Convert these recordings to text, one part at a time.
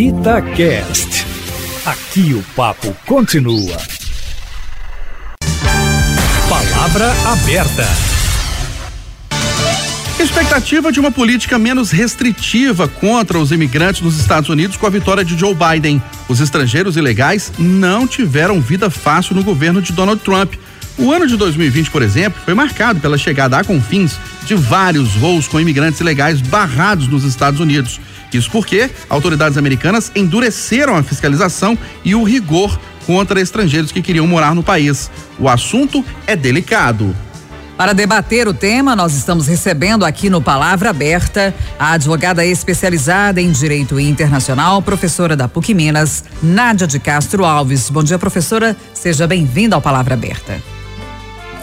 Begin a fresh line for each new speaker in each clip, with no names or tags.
Itacast. Aqui o papo continua. Palavra aberta.
Expectativa de uma política menos restritiva contra os imigrantes nos Estados Unidos com a vitória de Joe Biden. Os estrangeiros ilegais não tiveram vida fácil no governo de Donald Trump. O ano de 2020, por exemplo, foi marcado pela chegada a Confins de vários voos com imigrantes ilegais barrados nos Estados Unidos. Isso porque autoridades americanas endureceram a fiscalização e o rigor contra estrangeiros que queriam morar no país. O assunto é delicado.
Para debater o tema, nós estamos recebendo aqui no Palavra Aberta a advogada especializada em Direito Internacional, professora da PUC Minas, Nádia de Castro Alves. Bom dia, professora. Seja bem-vinda ao Palavra Aberta.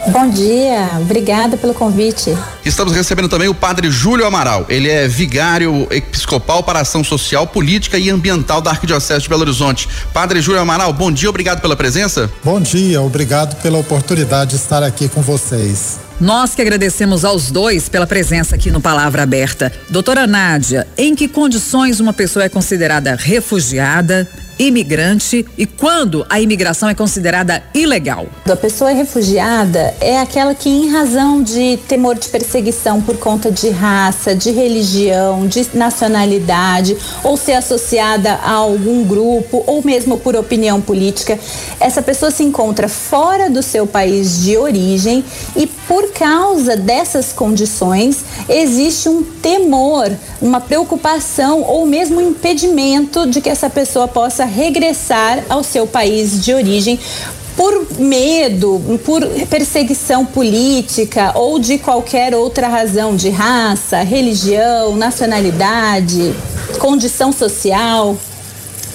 Bom dia, obrigada pelo convite.
Estamos recebendo também o padre Júlio Amaral. Ele é vigário episcopal para ação social, política e ambiental da Arquidiocese de Belo Horizonte. Padre Júlio Amaral, bom dia, obrigado pela presença.
Bom dia, obrigado pela oportunidade de estar aqui com vocês.
Nós que agradecemos aos dois pela presença aqui no Palavra Aberta. Doutora Nádia, em que condições uma pessoa é considerada refugiada, imigrante e quando a imigração é considerada ilegal?
A pessoa refugiada é aquela que, em razão de temor de perseguição por conta de raça, de religião, de nacionalidade, ou ser associada a algum grupo, ou mesmo por opinião política, essa pessoa se encontra fora do seu país de origem e, por causa dessas condições, existe um temor, uma preocupação ou mesmo um impedimento de que essa pessoa possa regressar ao seu país de origem por medo, por perseguição política ou de qualquer outra razão de raça, religião, nacionalidade, condição social,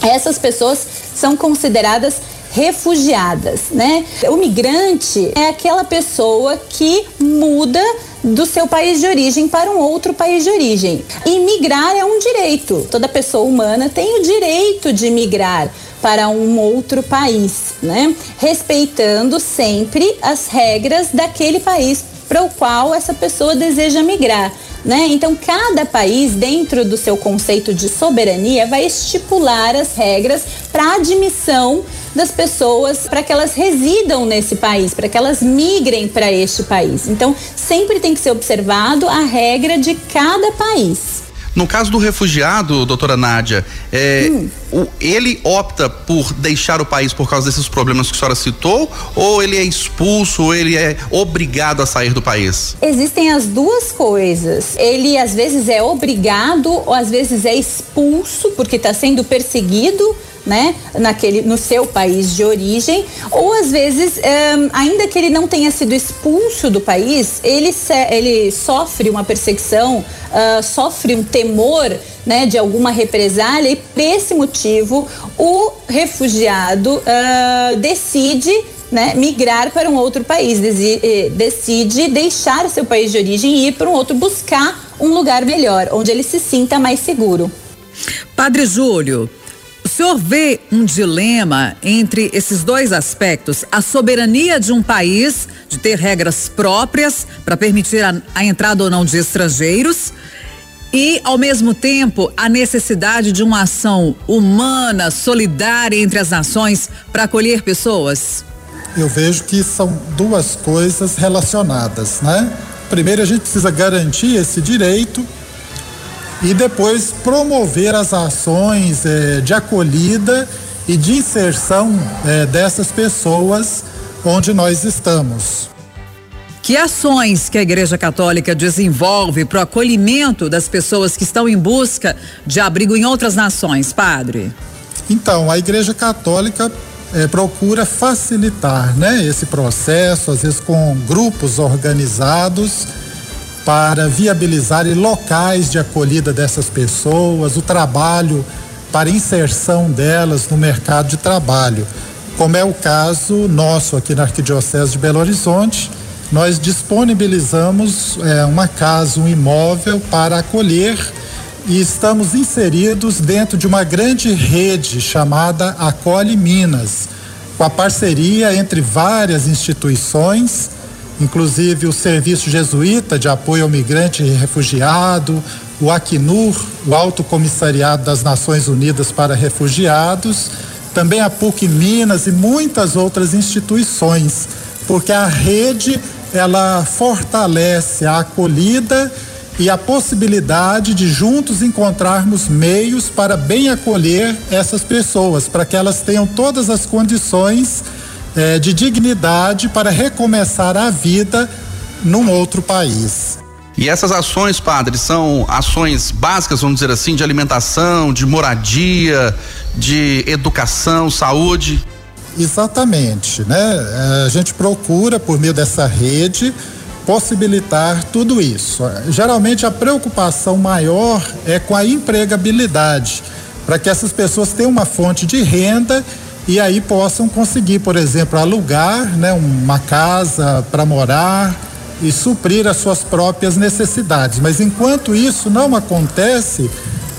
essas pessoas são consideradas refugiadas, né? O migrante é aquela pessoa que muda do seu país de origem para um outro país de origem. E migrar é um direito. Toda pessoa humana tem o direito de migrar para um outro país, né? Respeitando sempre as regras daquele país para o qual essa pessoa deseja migrar. Né? Então, cada país, dentro do seu conceito de soberania, vai estipular as regras para admissão das pessoas para que elas residam nesse país, para que elas migrem para este país. Então, sempre tem que ser observado a regra de cada país.
No caso do refugiado, doutora Nádia, é, hum. ele opta por deixar o país por causa desses problemas que a senhora citou, ou ele é expulso, ou ele é obrigado a sair do país?
Existem as duas coisas. Ele às vezes é obrigado, ou às vezes é expulso, porque está sendo perseguido né, naquele, no seu país de origem, ou às vezes, um, ainda que ele não tenha sido expulso do país, ele, ele sofre uma perseguição, uh, sofre um temor né, de alguma represália e por esse motivo o refugiado uh, decide né, migrar para um outro país, eh, decide deixar seu país de origem e ir para um outro, buscar um lugar melhor, onde ele se sinta mais seguro.
Padre Júlio, o senhor vê um dilema entre esses dois aspectos? A soberania de um país de ter regras próprias para permitir a, a entrada ou não de estrangeiros e, ao mesmo tempo, a necessidade de uma ação humana, solidária entre as nações para acolher pessoas?
Eu vejo que são duas coisas relacionadas, né? Primeiro, a gente precisa garantir esse direito e depois promover as ações é, de acolhida e de inserção é, dessas pessoas onde nós estamos.
Que ações que a Igreja Católica desenvolve para o acolhimento das pessoas que estão em busca de abrigo em outras nações, padre?
Então, a Igreja Católica é, procura facilitar né, esse processo, às vezes com grupos organizados para viabilizar locais de acolhida dessas pessoas, o trabalho para inserção delas no mercado de trabalho, como é o caso nosso aqui na Arquidiocese de Belo Horizonte. Nós disponibilizamos é, uma casa, um imóvel para acolher e estamos inseridos dentro de uma grande rede chamada Acolhe Minas, com a parceria entre várias instituições inclusive o Serviço Jesuíta de Apoio ao Migrante e Refugiado, o Acnur, o Alto Comissariado das Nações Unidas para Refugiados, também a PUC Minas e muitas outras instituições, porque a rede ela fortalece a acolhida e a possibilidade de juntos encontrarmos meios para bem acolher essas pessoas, para que elas tenham todas as condições eh, de dignidade para recomeçar a vida num outro país.
E essas ações, padre, são ações básicas, vamos dizer assim, de alimentação, de moradia, de educação, saúde?
Exatamente, né? A gente procura, por meio dessa rede, possibilitar tudo isso. Geralmente a preocupação maior é com a empregabilidade, para que essas pessoas tenham uma fonte de renda e aí possam conseguir, por exemplo, alugar né, uma casa para morar e suprir as suas próprias necessidades. Mas enquanto isso não acontece,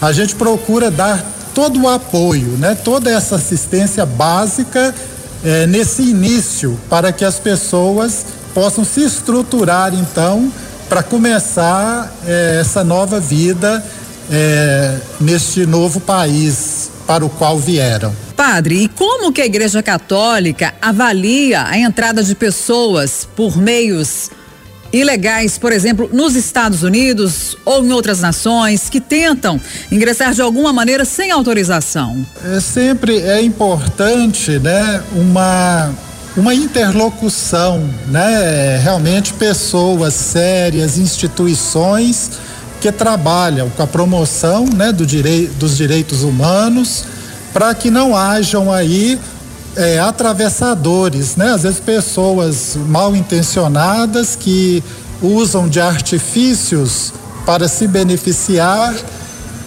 a gente procura dar todo o apoio, né, toda essa assistência básica eh, nesse início para que as pessoas possam se estruturar então para começar eh, essa nova vida eh, neste novo país para o qual vieram.
Padre, e como que a Igreja Católica avalia a entrada de pessoas por meios ilegais, por exemplo, nos Estados Unidos ou em outras nações que tentam ingressar de alguma maneira sem autorização?
É sempre é importante, né, uma uma interlocução, né? Realmente pessoas sérias, instituições que trabalham com a promoção, né, do direi dos direitos humanos, para que não hajam aí é, atravessadores, né? Às vezes pessoas mal intencionadas que usam de artifícios para se beneficiar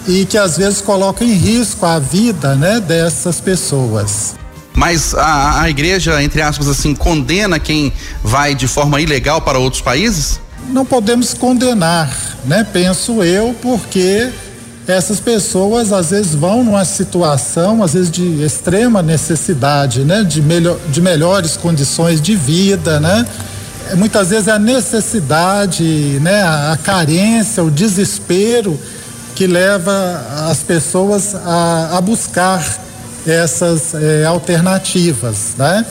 e que às vezes colocam em risco a vida, né, dessas pessoas.
Mas a, a igreja, entre aspas, assim, condena quem vai de forma ilegal para outros países?
Não podemos condenar, né? Penso eu, porque essas pessoas às vezes vão numa situação, às vezes de extrema necessidade, né? De, melhor, de melhores condições de vida, né? Muitas vezes é a necessidade, né? A, a carência, o desespero que leva as pessoas a, a buscar essas eh, alternativas, né?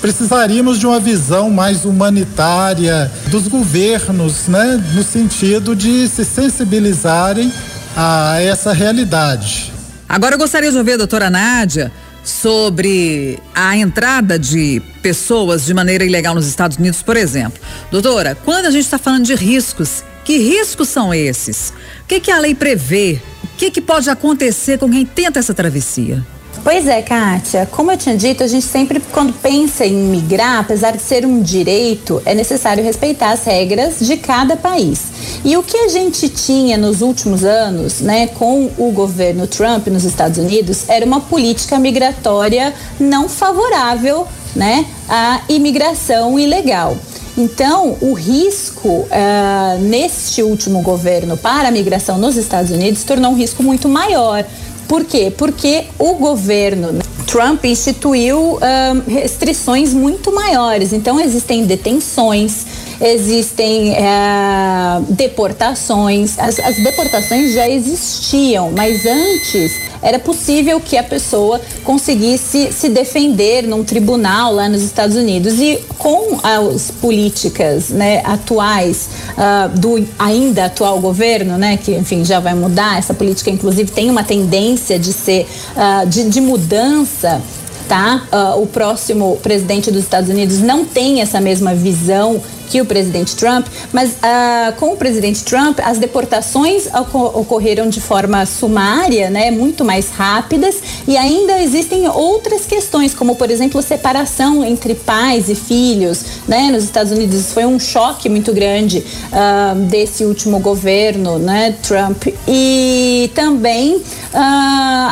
Precisaríamos de uma visão mais humanitária dos governos, né? No sentido de se sensibilizarem a essa realidade.
Agora eu gostaria de ouvir doutora Nádia sobre a entrada de pessoas de maneira ilegal nos Estados Unidos, por exemplo. Doutora, quando a gente está falando de riscos, que riscos são esses? O que, que a lei prevê? O que, que pode acontecer com quem tenta essa travessia?
Pois é, Kátia. Como eu tinha dito, a gente sempre, quando pensa em migrar, apesar de ser um direito, é necessário respeitar as regras de cada país. E o que a gente tinha nos últimos anos, né, com o governo Trump nos Estados Unidos, era uma política migratória não favorável, né, à imigração ilegal. Então, o risco uh, neste último governo para a migração nos Estados Unidos tornou um risco muito maior. Por quê? Porque o governo Trump instituiu restrições muito maiores. Então, existem detenções, existem uh, deportações. As, as deportações já existiam, mas antes era possível que a pessoa conseguisse se defender num tribunal lá nos Estados Unidos. E com as políticas né, atuais uh, do ainda atual governo, né, que enfim já vai mudar, essa política inclusive tem uma tendência de ser uh, de, de mudança tá? Uh, o próximo presidente dos Estados Unidos não tem essa mesma visão que o presidente Trump, mas uh, com o presidente Trump as deportações ocorreram de forma sumária, né, muito mais rápidas e ainda existem outras questões, como por exemplo separação entre pais e filhos, né, nos Estados Unidos foi um choque muito grande uh, desse último governo, né, Trump e também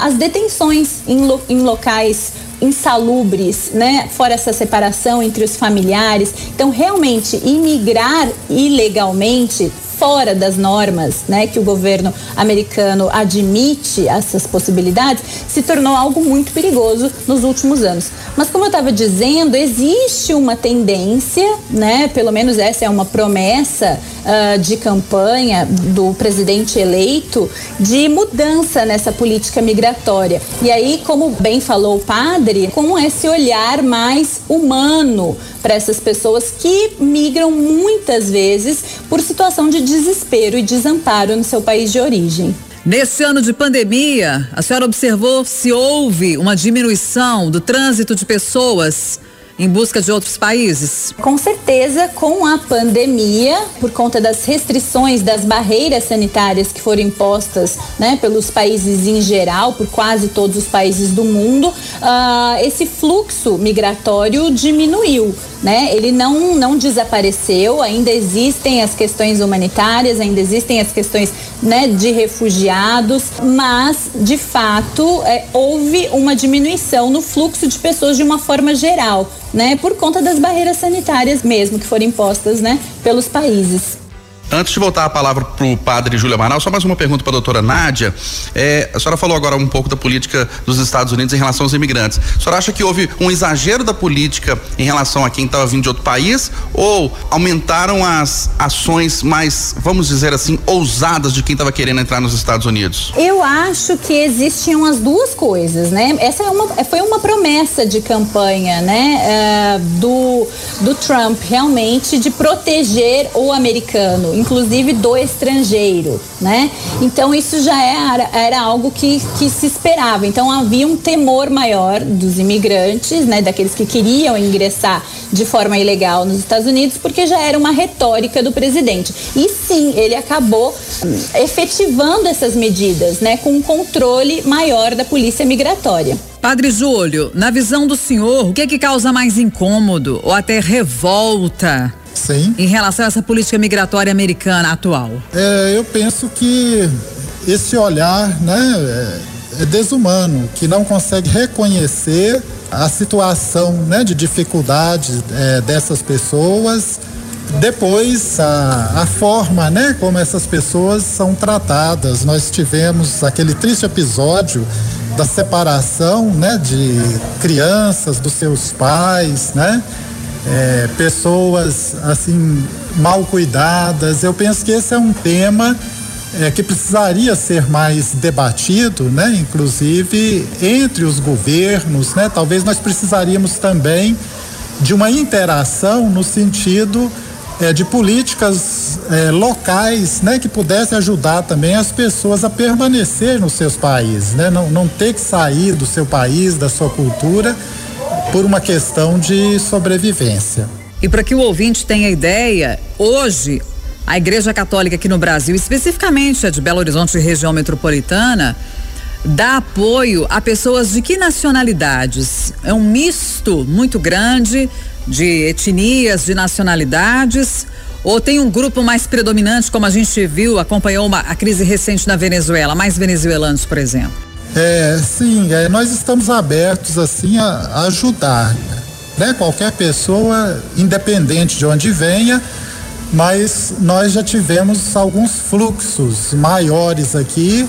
as detenções em, lo em locais insalubres, né? Fora essa separação entre os familiares. Então, realmente, imigrar ilegalmente fora das normas, né, que o governo americano admite essas possibilidades, se tornou algo muito perigoso nos últimos anos. Mas como eu estava dizendo, existe uma tendência, né, pelo menos essa é uma promessa uh, de campanha do presidente eleito de mudança nessa política migratória. E aí, como bem falou o padre, com esse olhar mais humano para essas pessoas que migram muitas vezes por situação de desespero e desamparo no seu país de origem.
Neste ano de pandemia, a senhora observou se houve uma diminuição do trânsito de pessoas em busca de outros países?
Com certeza, com a pandemia, por conta das restrições, das barreiras sanitárias que foram impostas né, pelos países em geral, por quase todos os países do mundo, uh, esse fluxo migratório diminuiu. Né? Ele não, não desapareceu, ainda existem as questões humanitárias, ainda existem as questões né, de refugiados, mas de fato é, houve uma diminuição no fluxo de pessoas de uma forma geral né, por conta das barreiras sanitárias mesmo que foram impostas, né, pelos países.
Antes de voltar a palavra para o padre Júlio Amaral, só mais uma pergunta para a doutora Nádia. É, a senhora falou agora um pouco da política dos Estados Unidos em relação aos imigrantes. A senhora acha que houve um exagero da política em relação a quem estava vindo de outro país ou aumentaram as ações mais, vamos dizer assim, ousadas de quem estava querendo entrar nos Estados Unidos?
Eu acho que existiam as duas coisas, né? Essa é uma, foi uma promessa de campanha, né, uh, do, do Trump, realmente, de proteger o americano inclusive do estrangeiro, né? Então isso já era, era algo que, que se esperava. Então havia um temor maior dos imigrantes, né? Daqueles que queriam ingressar de forma ilegal nos Estados Unidos, porque já era uma retórica do presidente. E sim, ele acabou hum, efetivando essas medidas, né? Com um controle maior da polícia migratória.
Padre Júlio, na visão do senhor, o que é que causa mais incômodo ou até revolta
Sim.
Em relação a essa política migratória americana atual?
É, eu penso que esse olhar, né, é, é desumano, que não consegue reconhecer a situação, né, de dificuldade é, dessas pessoas. Depois, a, a forma, né, como essas pessoas são tratadas. Nós tivemos aquele triste episódio da separação, né, de crianças dos seus pais, né? É, pessoas assim mal cuidadas. Eu penso que esse é um tema é, que precisaria ser mais debatido, né? Inclusive entre os governos, né? Talvez nós precisaríamos também de uma interação no sentido é, de políticas é, locais, né? Que pudesse ajudar também as pessoas a permanecer nos seus países, né? Não, não ter que sair do seu país, da sua cultura por uma questão de sobrevivência.
E para que o ouvinte tenha ideia, hoje a Igreja Católica aqui no Brasil, especificamente a de Belo Horizonte e região metropolitana, dá apoio a pessoas de que nacionalidades? É um misto muito grande de etnias, de nacionalidades. Ou tem um grupo mais predominante, como a gente viu, acompanhou uma, a crise recente na Venezuela, mais venezuelanos, por exemplo?
É, sim, é, nós estamos abertos assim a, a ajudar, né? Qualquer pessoa, independente de onde venha, mas nós já tivemos alguns fluxos maiores aqui,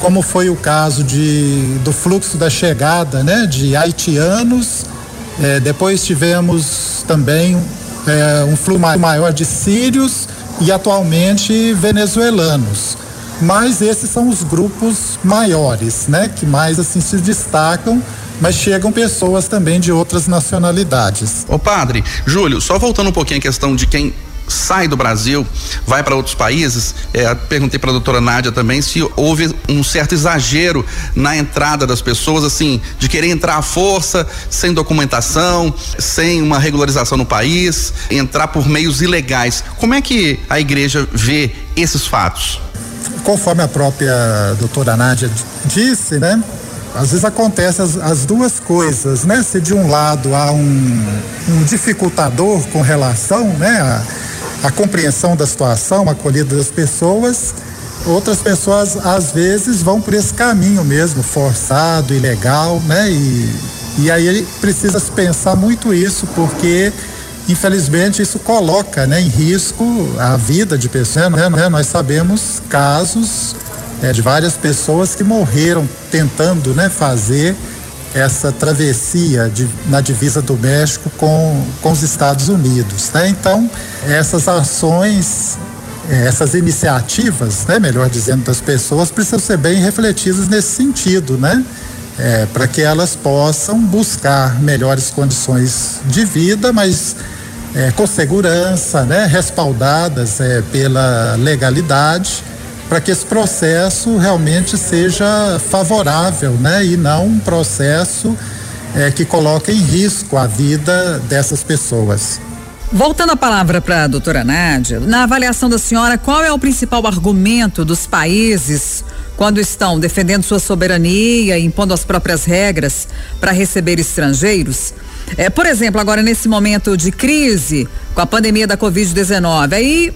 como foi o caso de, do fluxo da chegada, né? De haitianos, é, depois tivemos também é, um fluxo maior de sírios e atualmente venezuelanos mas esses são os grupos maiores, né, que mais assim se destacam mas chegam pessoas também de outras nacionalidades.
Ô padre, Júlio, só voltando um pouquinho a questão de quem sai do Brasil, vai para outros países. É, perguntei para a doutora Nádia também se houve um certo exagero na entrada das pessoas, assim, de querer entrar à força, sem documentação, sem uma regularização no país, entrar por meios ilegais. Como é que a igreja vê esses fatos?
Conforme a própria doutora Nádia disse, né? Às vezes acontece as, as, duas coisas, né? Se de um lado há um, um dificultador com relação, né, a, a, compreensão da situação, a acolhida das pessoas, outras pessoas às vezes vão por esse caminho mesmo, forçado, ilegal, né? E, e aí precisa se pensar muito isso, porque infelizmente isso coloca né, em risco a vida de pessoas. Né, né? Nós sabemos casos é, de várias pessoas que morreram tentando né, fazer essa travessia de, na divisa do México com, com os Estados Unidos. Né? Então, essas ações é, essas iniciativas, né, melhor dizendo, das pessoas precisam ser bem refletidas nesse sentido, né? É, para que elas possam buscar melhores condições de vida, mas é, com segurança, né, respaldadas é, pela legalidade, para que esse processo realmente seja favorável, né, e não um processo é, que coloque em risco a vida dessas pessoas.
Voltando a palavra para a doutora Nádia, na avaliação da senhora, qual é o principal argumento dos países quando estão defendendo sua soberania, impondo as próprias regras para receber estrangeiros? É, por exemplo, agora nesse momento de crise, com a pandemia da Covid-19, aí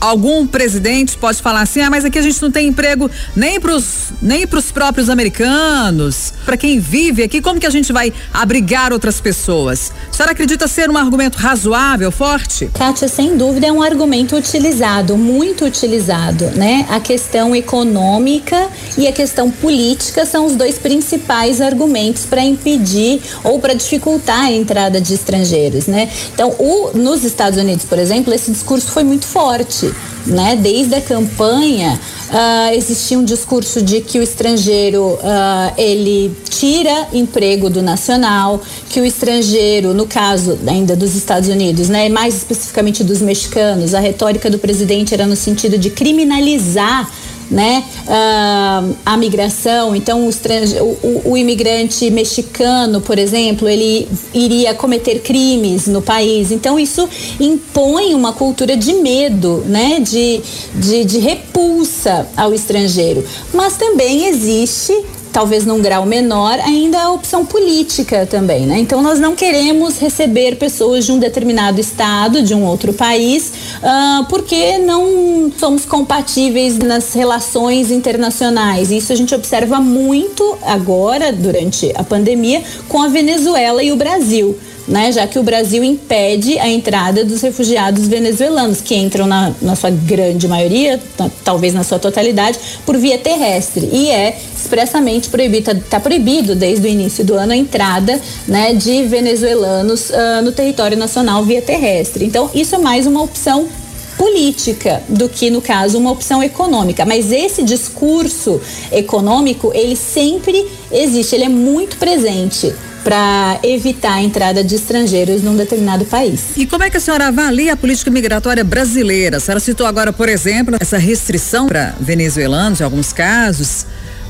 algum presidente pode falar assim: ah, mas aqui a gente não tem emprego nem para os nem pros próprios americanos, para quem vive aqui, como que a gente vai abrigar outras pessoas? A senhora acredita ser um argumento razoável, forte?
Kátia, sem dúvida é um argumento utilizado, muito utilizado, né? A questão econômica e a questão política são os dois principais argumentos para impedir ou para dificultar a entrada de estrangeiros, né? Então, o, nos Estados Unidos, por exemplo, esse discurso foi muito forte né? Desde a campanha uh, existia um discurso de que o estrangeiro uh, ele tira emprego do nacional, que o estrangeiro, no caso ainda dos Estados Unidos, né, mais especificamente dos mexicanos, a retórica do presidente era no sentido de criminalizar né, uh, a migração. Então, o, o, o, imigrante mexicano, por exemplo, ele iria cometer crimes no país. Então, isso impõe uma cultura de medo, né, de, de, de repulsa ao estrangeiro. Mas também existe talvez num grau menor, ainda a opção política também, né? Então nós não queremos receber pessoas de um determinado estado, de um outro país, uh, porque não somos compatíveis nas relações internacionais. Isso a gente observa muito agora, durante a pandemia, com a Venezuela e o Brasil né, já que o Brasil impede a entrada dos refugiados venezuelanos, que entram na, na sua grande maioria, talvez na sua totalidade, por via terrestre. E é expressamente proibido, está tá proibido desde o início do ano a entrada né, de venezuelanos uh, no território nacional via terrestre. Então, isso é mais uma opção política do que no caso uma opção econômica. Mas esse discurso econômico ele sempre existe, ele é muito presente para evitar a entrada de estrangeiros num determinado país.
E como é que a senhora avalia a política migratória brasileira? A senhora citou agora, por exemplo, essa restrição para venezuelanos, em alguns casos.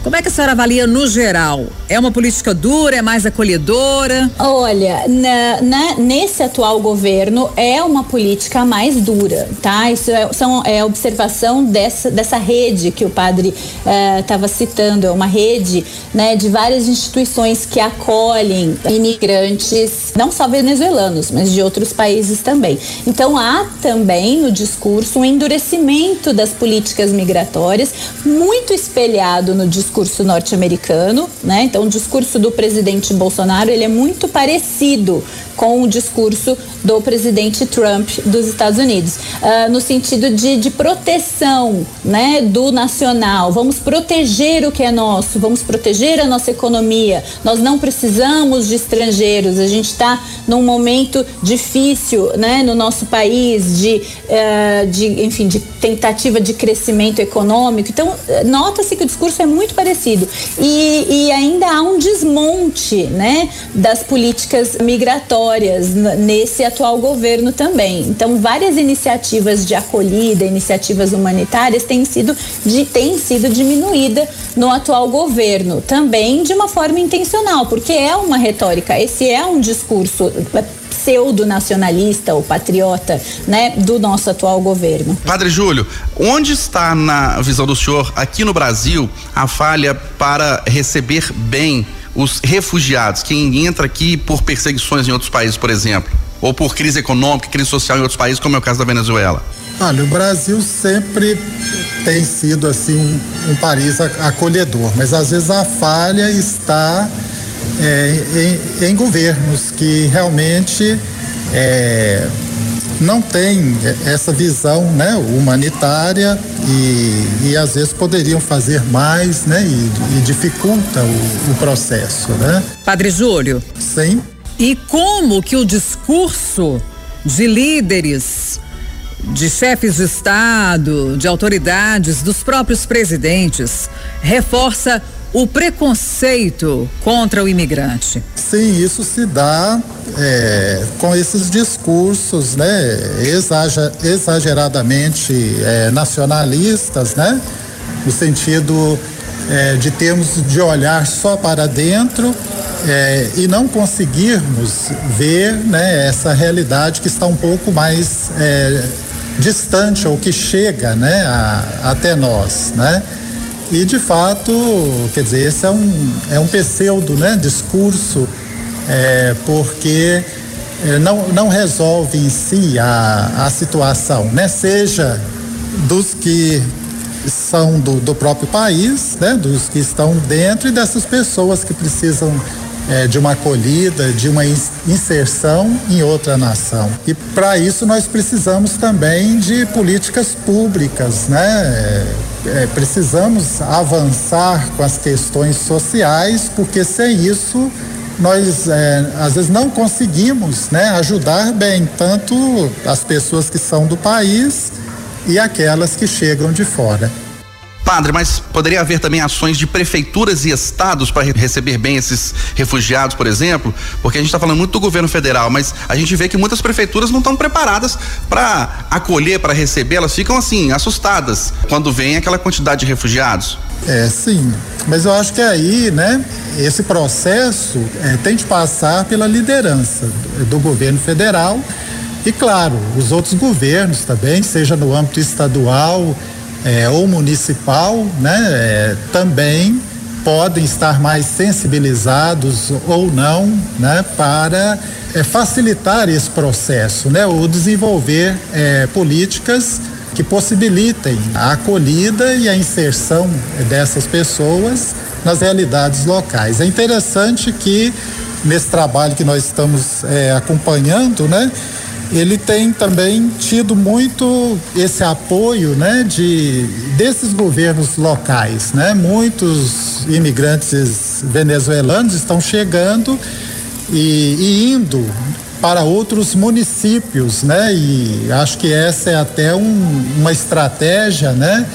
Como é que a senhora avalia no geral? É uma política dura, é mais acolhedora?
Olha, na, na, nesse atual governo é uma política mais dura, tá? Isso é, são, é observação dessa, dessa rede que o padre estava eh, citando, é uma rede né, de várias instituições que acolhem imigrantes, não só venezuelanos, mas de outros países também. Então há também no discurso um endurecimento das políticas migratórias, muito espelhado no discurso discurso norte-americano, né? Então, o discurso do presidente Bolsonaro ele é muito parecido com o discurso do presidente Trump dos Estados Unidos, uh, no sentido de, de proteção, né, do nacional. Vamos proteger o que é nosso, vamos proteger a nossa economia. Nós não precisamos de estrangeiros. A gente está num momento difícil, né, no nosso país de, uh, de, enfim, de tentativa de crescimento econômico. Então, nota-se que o discurso é muito parecido. E, e ainda há um desmonte né, das políticas migratórias nesse atual governo também. Então, várias iniciativas de acolhida, iniciativas humanitárias têm sido, de, têm sido diminuídas no atual governo, também de uma forma intencional, porque é uma retórica, esse é um discurso pseudo-nacionalista ou patriota, né, do nosso atual governo.
Padre Júlio, onde está na visão do senhor aqui no Brasil a falha para receber bem os refugiados, quem entra aqui por perseguições em outros países, por exemplo, ou por crise econômica, crise social em outros países, como é o caso da Venezuela?
Olha, o Brasil sempre tem sido assim um, um país acolhedor, mas às vezes a falha está é, em, em, governos que realmente é, não têm essa visão né, humanitária e, e às vezes poderiam fazer mais né, e, e dificulta o, o processo. Né?
Padre Júlio.
Sim.
E como que o discurso de líderes de chefes de Estado, de autoridades, dos próprios presidentes, reforça o preconceito contra o imigrante.
Sim, isso se dá é, com esses discursos, né, exageradamente é, nacionalistas, né, no sentido é, de termos de olhar só para dentro é, e não conseguirmos ver né, essa realidade que está um pouco mais é, distante ou que chega né, a, até nós. Né? E de fato, quer dizer, esse é um, é um pseudo né, discurso, é, porque é, não, não resolve em si a, a situação, né? seja dos que são do, do próprio país, né, dos que estão dentro e dessas pessoas que precisam é, de uma acolhida, de uma inserção em outra nação. E para isso nós precisamos também de políticas públicas, né? É, precisamos avançar com as questões sociais, porque sem isso nós é, às vezes não conseguimos né, ajudar bem tanto as pessoas que são do país e aquelas que chegam de fora.
Padre, mas poderia haver também ações de prefeituras e estados para receber bem esses refugiados, por exemplo? Porque a gente está falando muito do governo federal, mas a gente vê que muitas prefeituras não estão preparadas para acolher, para receber, elas ficam assim, assustadas quando vem aquela quantidade de refugiados.
É, sim. Mas eu acho que aí, né, esse processo é, tem de passar pela liderança do, do governo federal e, claro, os outros governos também, seja no âmbito estadual é, ou municipal, né, é, também podem estar mais sensibilizados ou não, né, para é, facilitar esse processo, né, ou desenvolver é, políticas que possibilitem a acolhida e a inserção dessas pessoas nas realidades locais. É interessante que nesse trabalho que nós estamos é, acompanhando, né, ele tem também tido muito esse apoio, né, de desses governos locais, né? Muitos imigrantes venezuelanos estão chegando e, e indo para outros municípios, né? E acho que essa é até um, uma estratégia, né?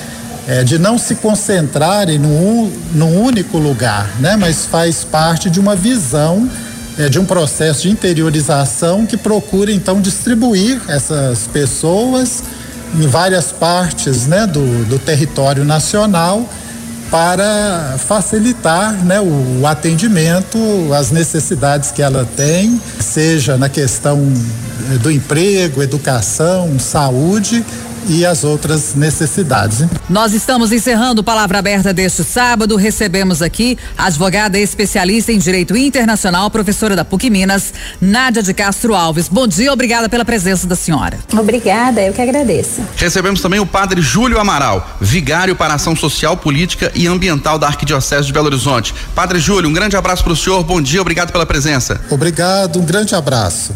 É, de não se concentrarem num, num único lugar, né? Mas faz parte de uma visão é, de um processo de interiorização que procura então distribuir essas pessoas em várias partes né, do, do território nacional para facilitar né, o, o, atendimento às necessidades que ela tem, seja na questão é, do emprego, educação, saúde e as outras necessidades.
Nós estamos encerrando Palavra Aberta deste sábado. Recebemos aqui a advogada especialista em Direito Internacional, professora da PUC Minas, Nádia de Castro Alves. Bom dia, obrigada pela presença da senhora.
Obrigada, eu que agradeço.
Recebemos também o padre Júlio Amaral, vigário para ação social, política e ambiental da Arquidiocese de Belo Horizonte. Padre Júlio, um grande abraço para o senhor, bom dia, obrigado pela presença.
Obrigado, um grande abraço.